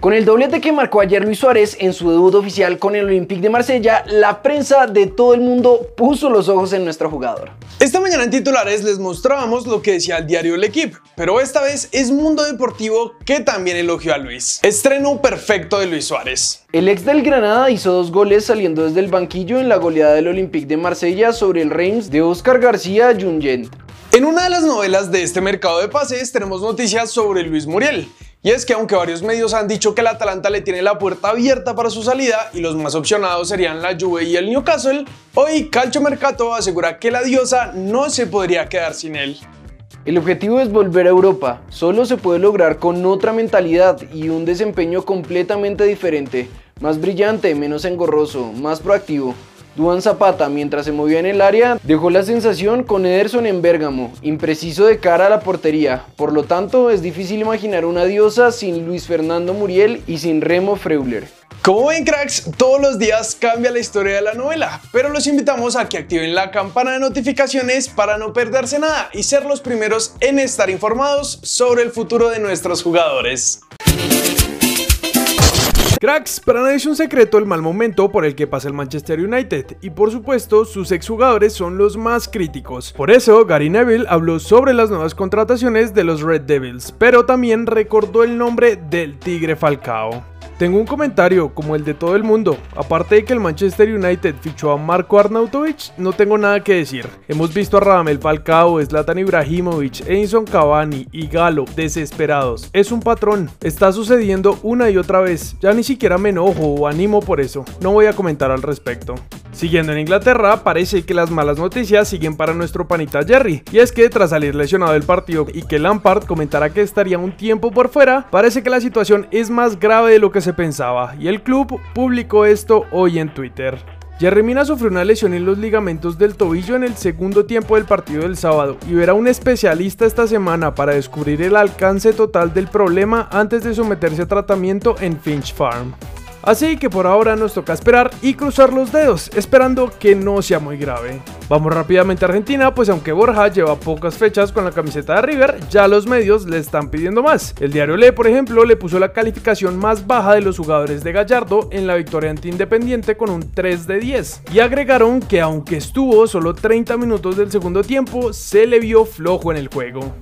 Con el doblete que marcó ayer Luis Suárez en su debut oficial con el Olympique de Marsella, la prensa de todo el mundo puso los ojos en nuestro jugador. Esta mañana en titulares les mostrábamos lo que decía el diario El Equipo, pero esta vez es Mundo Deportivo que también elogió a Luis. Estreno perfecto de Luis Suárez. El ex del Granada hizo dos goles saliendo desde el banquillo en la goleada del Olympique de Marsella sobre el Reims de Oscar García Junyent. En una de las novelas de este mercado de pases tenemos noticias sobre Luis Muriel, y es que aunque varios medios han dicho que el Atalanta le tiene la puerta abierta para su salida y los más opcionados serían la Juve y el Newcastle, hoy Calcio Mercato asegura que la diosa no se podría quedar sin él. El objetivo es volver a Europa. Solo se puede lograr con otra mentalidad y un desempeño completamente diferente, más brillante, menos engorroso, más proactivo. Duan Zapata, mientras se movía en el área, dejó la sensación con Ederson en Bérgamo, impreciso de cara a la portería. Por lo tanto, es difícil imaginar una diosa sin Luis Fernando Muriel y sin Remo Freuler. Como ven cracks, todos los días cambia la historia de la novela, pero los invitamos a que activen la campana de notificaciones para no perderse nada y ser los primeros en estar informados sobre el futuro de nuestros jugadores. Cracks, para nadie es un secreto el mal momento por el que pasa el Manchester United y por supuesto sus exjugadores son los más críticos. Por eso Gary Neville habló sobre las nuevas contrataciones de los Red Devils, pero también recordó el nombre del Tigre Falcao. Tengo un comentario, como el de todo el mundo. Aparte de que el Manchester United fichó a Marco Arnautovic, no tengo nada que decir. Hemos visto a Radamel Falcao, Zlatan Ibrahimovic, Edinson Cavani y Galo desesperados. Es un patrón. Está sucediendo una y otra vez. Ya ni siquiera me enojo o animo por eso. No voy a comentar al respecto. Siguiendo en Inglaterra, parece que las malas noticias siguen para nuestro panita Jerry, y es que tras salir lesionado del partido y que Lampard comentara que estaría un tiempo por fuera, parece que la situación es más grave de lo que se pensaba, y el club publicó esto hoy en Twitter. Jerry Mina sufrió una lesión en los ligamentos del tobillo en el segundo tiempo del partido del sábado y verá un especialista esta semana para descubrir el alcance total del problema antes de someterse a tratamiento en Finch Farm. Así que por ahora nos toca esperar y cruzar los dedos, esperando que no sea muy grave. Vamos rápidamente a Argentina, pues aunque Borja lleva pocas fechas con la camiseta de River, ya los medios le están pidiendo más. El diario Le, por ejemplo, le puso la calificación más baja de los jugadores de Gallardo en la victoria ante Independiente con un 3 de 10. Y agregaron que aunque estuvo solo 30 minutos del segundo tiempo, se le vio flojo en el juego.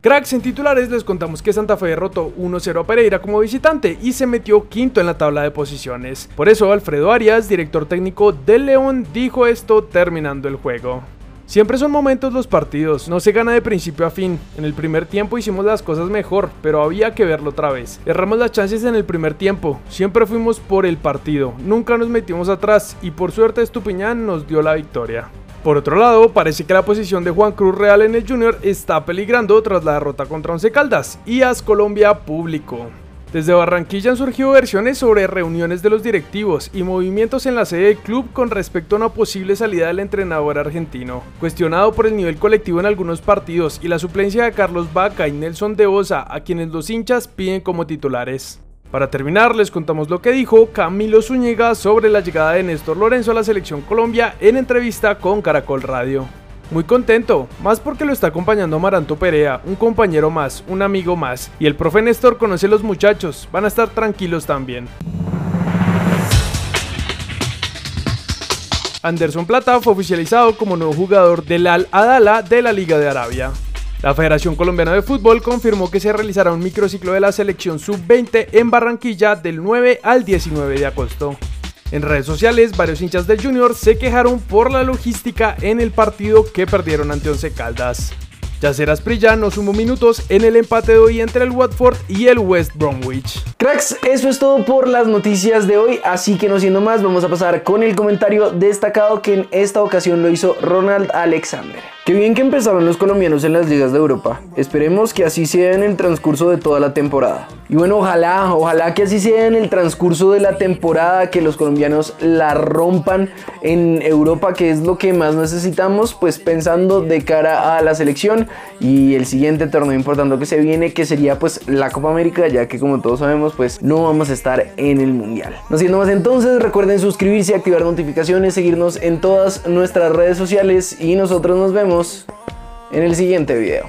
Cracks en titulares les contamos que Santa Fe derrotó 1-0 a Pereira como visitante y se metió quinto en la tabla de posiciones. Por eso Alfredo Arias, director técnico del León, dijo esto terminando el juego. Siempre son momentos los partidos, no se gana de principio a fin. En el primer tiempo hicimos las cosas mejor, pero había que verlo otra vez. Erramos las chances en el primer tiempo, siempre fuimos por el partido, nunca nos metimos atrás y por suerte Estupiñán nos dio la victoria. Por otro lado, parece que la posición de Juan Cruz Real en el Junior está peligrando tras la derrota contra Once Caldas y As Colombia público. Desde Barranquilla han surgido versiones sobre reuniones de los directivos y movimientos en la sede del club con respecto a una posible salida del entrenador argentino. Cuestionado por el nivel colectivo en algunos partidos y la suplencia de Carlos Vaca y Nelson de Osa, a quienes los hinchas piden como titulares. Para terminar, les contamos lo que dijo Camilo Zúñiga sobre la llegada de Néstor Lorenzo a la selección Colombia en entrevista con Caracol Radio. Muy contento, más porque lo está acompañando Maranto Perea, un compañero más, un amigo más, y el profe Néstor conoce a los muchachos, van a estar tranquilos también. Anderson Plata fue oficializado como nuevo jugador del Al Adala de la Liga de Arabia. La Federación Colombiana de Fútbol confirmó que se realizará un microciclo de la selección sub-20 en Barranquilla del 9 al 19 de agosto. En redes sociales, varios hinchas del Junior se quejaron por la logística en el partido que perdieron ante Once Caldas. Yacer Asprilla no sumó minutos en el empate de hoy entre el Watford y el West Bromwich. Cracks, eso es todo por las noticias de hoy, así que no siendo más, vamos a pasar con el comentario destacado que en esta ocasión lo hizo Ronald Alexander. Qué bien que empezaron los colombianos en las ligas de Europa. Esperemos que así sea en el transcurso de toda la temporada. Y bueno, ojalá, ojalá que así sea en el transcurso de la temporada, que los colombianos la rompan en Europa, que es lo que más necesitamos, pues pensando de cara a la selección y el siguiente torneo importante que se viene, que sería pues la Copa América, ya que como todos sabemos, pues no vamos a estar en el Mundial. No siendo más entonces, recuerden suscribirse, activar notificaciones, seguirnos en todas nuestras redes sociales y nosotros nos en el siguiente video.